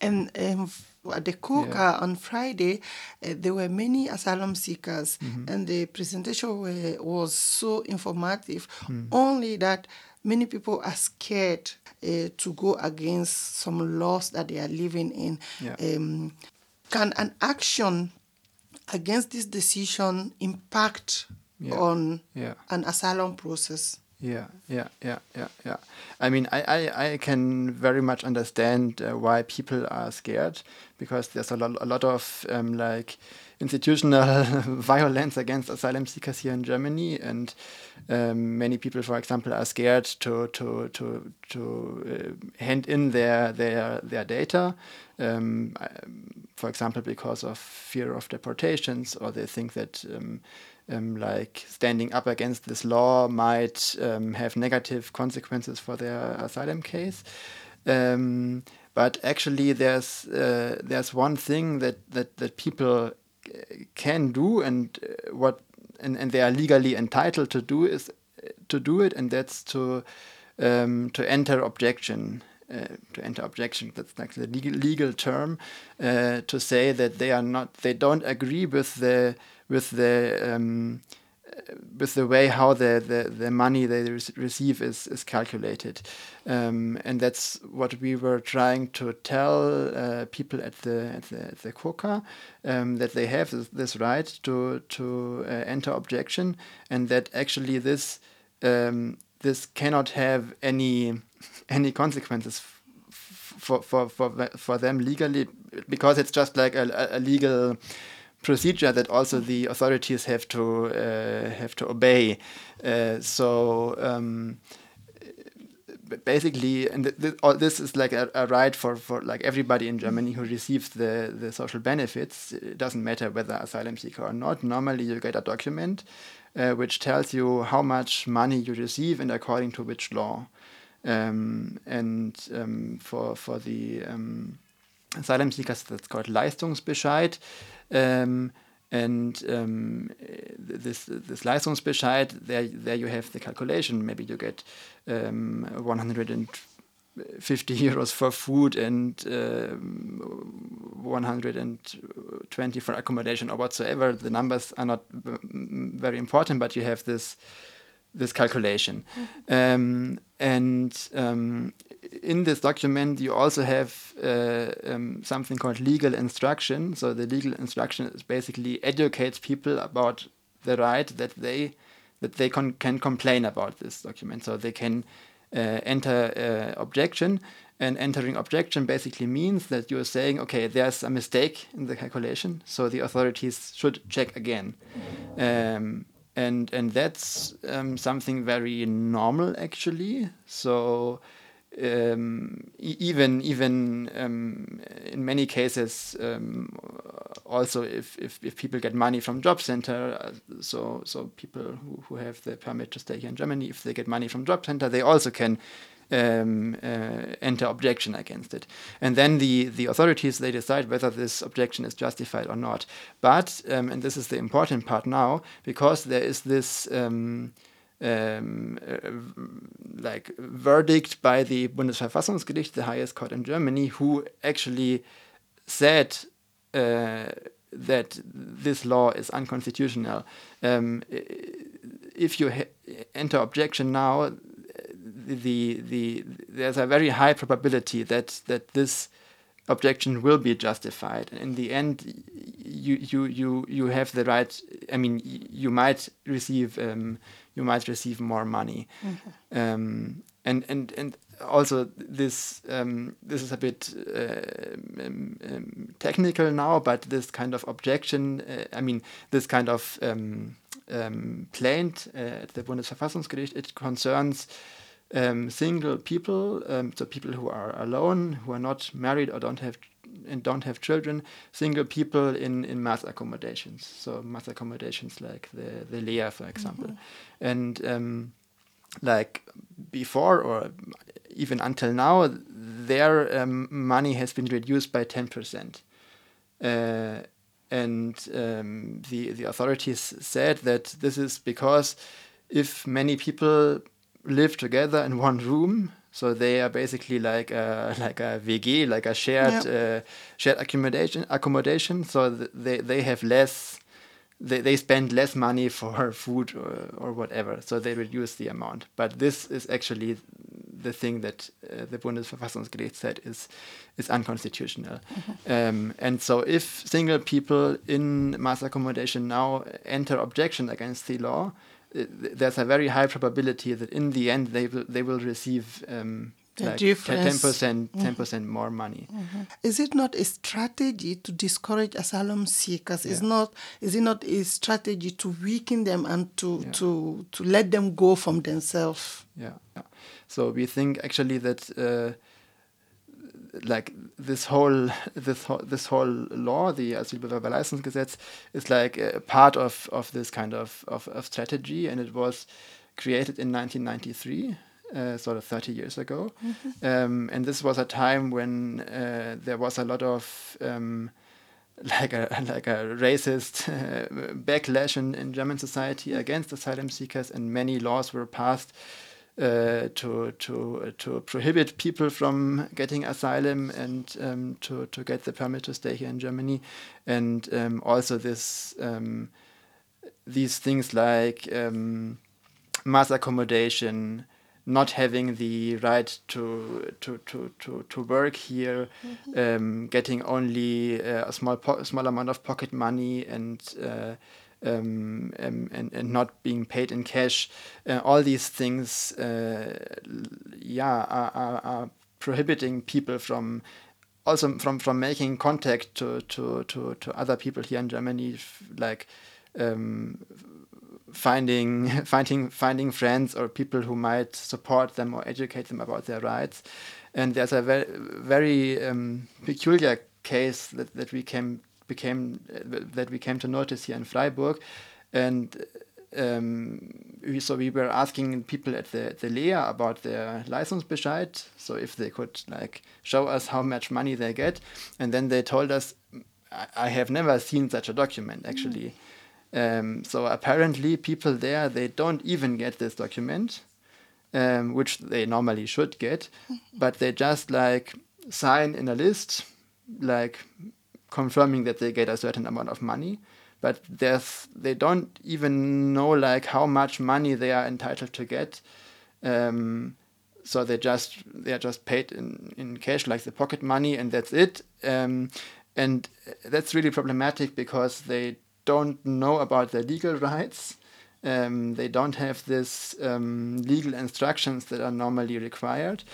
And um, at the Coca yeah. on Friday, uh, there were many asylum seekers, mm-hmm. and the presentation were, was so informative. Mm. Only that many people are scared uh, to go against some laws that they are living in. Yeah. Um, can an action against this decision impact yeah. on an asylum process? Yeah, yeah, yeah, yeah, yeah. I mean, I, I, I can very much understand uh, why people are scared because there's a lot, a lot of um, like institutional violence against asylum seekers here in Germany, and um, many people, for example, are scared to to to to uh, hand in their their their data. Um, for example, because of fear of deportations, or they think that um, like standing up against this law might um, have negative consequences for their asylum case. Um, but actually, there's uh, there's one thing that that that people can do, and uh, what and, and they are legally entitled to do is uh, to do it, and that's to um, to enter objection. Uh, to enter objection, that's like the legal, legal term, uh, to say that they are not, they don't agree with the with the um, with the way how the, the, the money they re receive is, is calculated. Um, and that's what we were trying to tell uh, people at the at the, at the COCA, um, that they have this, this right to to uh, enter objection, and that actually this um, this cannot have any any consequences for for for for them legally because it's just like a, a legal procedure that also the authorities have to uh, have to obey. Uh, so um, basically, and th th all this is like a, a, right for, for like everybody in Germany who receives the, the social benefits. It doesn't matter whether asylum seeker or not. Normally, you get a document uh, which tells you how much money you receive and according to which law. Um, and um, for for the um, asylum seekers, that's called Leistungsbescheid. Um, and um, this this Leistungsbescheid, there there you have the calculation. Maybe you get um, 150 euros for food and uh, 120 for accommodation or whatsoever. The numbers are not very important, but you have this this calculation. Mm-hmm. and um, in this document, you also have uh, um, something called legal instruction. So the legal instruction is basically educates people about the right that they that they can complain about this document. So they can uh, enter uh, objection, and entering objection basically means that you are saying, okay, there's a mistake in the calculation, so the authorities should check again. Um, and and that's um, something very normal actually. So um, even even um, in many cases, um, also if, if, if people get money from job center, uh, so so people who, who have the permit to stay here in Germany, if they get money from job center, they also can um, uh, enter objection against it. And then the, the authorities, they decide whether this objection is justified or not. But, um, and this is the important part now, because there is this um, uh, like verdict by the Bundesverfassungsgericht, the highest court in Germany, who actually said uh, that this law is unconstitutional. Um, if you enter objection now, the, the there's a very high probability that that this objection will be justified. In the end, you you you you have the right. I mean, you might receive um, you might receive more money, mm-hmm. um, and and and also this um, this is a bit uh, um, um, technical now, but this kind of objection. Uh, I mean, this kind of um, um, plaint uh, at the Bundesverfassungsgericht it concerns um, single people, um, so people who are alone, who are not married or don't have and don't have children, single people in, in mass accommodations. So mass accommodations like the the Lea, for example, mm -hmm. and um, like before or even until now, their um, money has been reduced by ten percent. Uh, and um, the the authorities said that this is because if many people live together in one room, So they are basically like a, like a WG, like a shared uh, shared accommodation accommodation. So th they they have less, they, they spend less money for food or, or whatever. So they reduce the amount. But this is actually the thing that uh, the Bundesverfassungsgericht said is is unconstitutional. Mm -hmm. um, and so if single people in mass accommodation now enter objection against the law, there's a very high probability that in the end they will they will receive um, the like difference. 10%, 10% mm -hmm. more money. Mm -hmm. Is it not a strategy to discourage asylum seekers? Yeah. Is not is it not a strategy to weaken them and to yeah. to to let them go from themselves? Yeah. yeah. So we think actually that uh, like this whole this whole this whole law, the Asylbewerberleistungsgesetz, is like a part of of this kind of, of, of strategy, and it was created in 1993. Uh, sort of 30 years ago. Mm -hmm. um, and this was a time when uh, there was a lot of um, like a like a racist uh, backlash in, in German society against asylum seekers, and many laws were passed uh, to to uh, to prohibit people from getting asylum and um, to to get the permit to stay here in Germany, and um, also this um, these things like um, mass accommodation, not having the right to to to to, to work here, mm -hmm. getting only uh, a small small amount of pocket money and uh, um, um, and, and not being paid in cash. Uh, all these things, uh, yeah, are, are, are, prohibiting people from also from, from making contact to, to, to, to other people here in Germany, like um, finding finding finding friends or people who might support them or educate them about their rights. And there's a very very um, peculiar case that, that we came became uh, that we came to notice here in Freiburg, and um, we, so we were asking people at the the Lea about their license Leistungsbescheid, so if they could like show us how much money they get, and then they told us, I, I have never seen such a document actually. Mm. Um, so apparently, people there they don't even get this document, um, which they normally should get, but they just like sign in a list, like confirming that they get a certain amount of money but there's they don't even know like how much money they are entitled to get. Um, so they just they are just paid in, in cash like the pocket money and that's it. Um, and that's really problematic because they don't know about their legal rights. Um, they don't have this um, legal instructions that are normally required.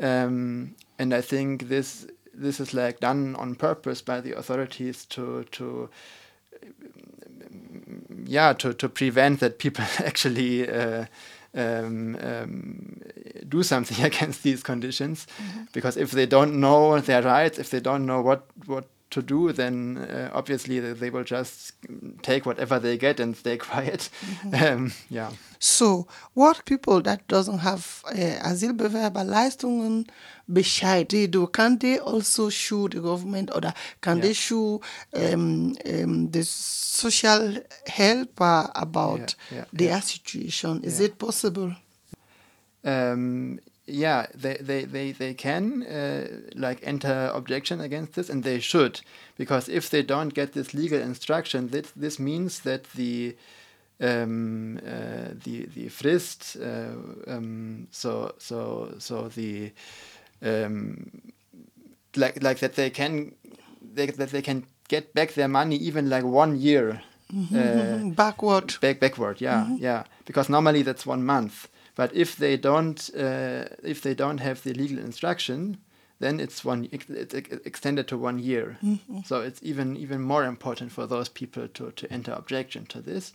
Um, and I think this this is like done on purpose by the authorities to to yeah to to prevent that people actually uh, um, um, do something against these conditions mm -hmm. because if they don't know their rights if they don't know what what to do, then uh, obviously they will just take whatever they get and stay quiet. Mm -hmm. um, yeah. So, what people that doesn't have uh, Asylbewerberleistungen Bescheid they do, can they also show the government or can yeah. they show um, um, the social helper about yeah, yeah, their situation? Is it possible? Um, yeah, they they they they can uh, like enter objection against this, and they should, because if they don't get this legal instruction, this this means that the um, uh, the the frist, uh, um, so so so the um, like like that they can they, that they can get back their money even like one year mm -hmm, backward. back backward yeah mm -hmm. yeah. Because normally that's one month but if they don't, uh, if they don't have the legal instruction, then it's one it's extended to one year. Mm-hmm. So it's even even more important for those people to to enter objection to this.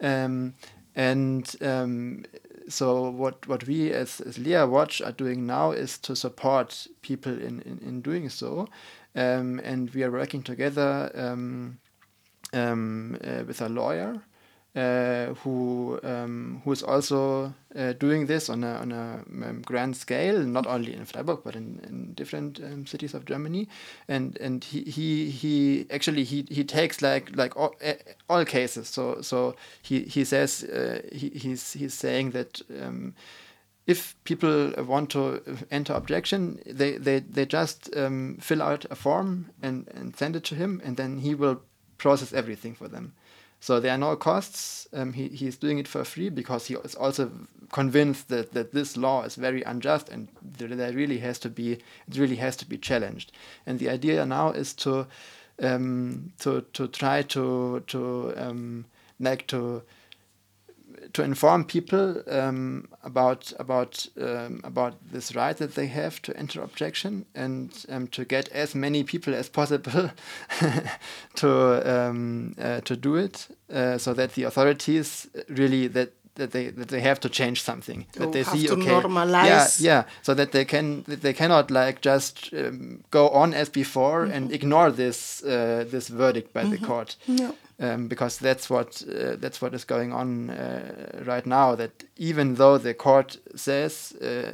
Um, and um, so what what we as, as LEA-Watch are doing now is to support people in, in, in doing so. Um, and we are working together um, um, uh, with a lawyer uh, who um, who is also uh, doing this on a on a um, grand scale, not only in Freiburg but in, in different um, cities of Germany, and and he he, he actually he, he takes like like all, all cases. So so he he says uh, he, he's he's saying that. Um, if people want to enter objection, they, they, they just um, fill out a form and, and send it to him, and then he will process everything for them. So there are no costs. Um, he, he's doing it for free because he is also convinced that, that this law is very unjust and there really has to be it really has to be challenged. And the idea now is to um, to to try to to um, like to to inform people um, about about um, about this right that they have to enter objection and um, to get as many people as possible to um, uh, to do it, uh, so that the authorities really that that they that they have to change something that they have see to okay normalize. yeah yeah so that they can that they cannot like just um, go on as before and ignore this uh, this verdict by the court Yeah. um, because that's what uh, that's what is going on uh, right now. That even though the court says uh,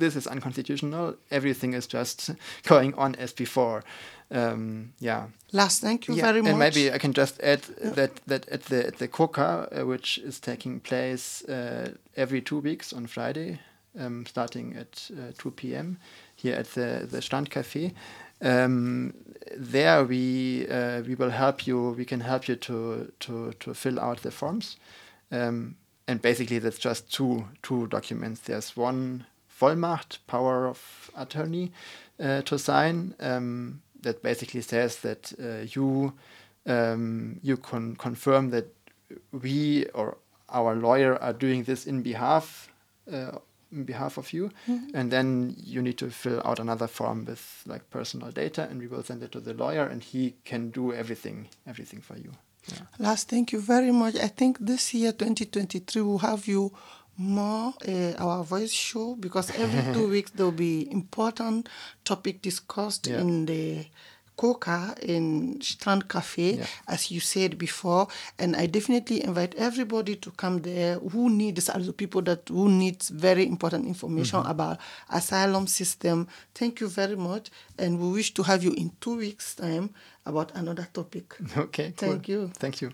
this is unconstitutional, everything is just going on as before. Um, yeah. Lars, thank you yeah. very much. And maybe I can just add that that at the at the COCA, uh, which is taking place uh, every two weeks on Friday, um, starting at uh, 2 p.m. here at the the Strandcafé. Um, there we uh, we will help you. We can help you to to to fill out the forms, um, and basically that's just two two documents. There's one Vollmacht, power of attorney, uh, to sign. That basically says that uh, you um, you can confirm that we or our lawyer are doing this in behalf uh, in behalf of you and then you need to fill out another form with like personal data and we will send it to the lawyer and he can do everything everything for you yeah. Lars, thank you very much. I think this year, 2023, we'll have you more uh, our voice show because every two weeks there'll be important topic discussed Yeah. in the Coca in Strand Cafe, Yeah. as you said before. And I definitely invite everybody to come there who needs, also people that who needs very important information about asylum system. Thank you very much. And we wish to have you in two weeks' time about another topic. okay cool. Thank you. thank you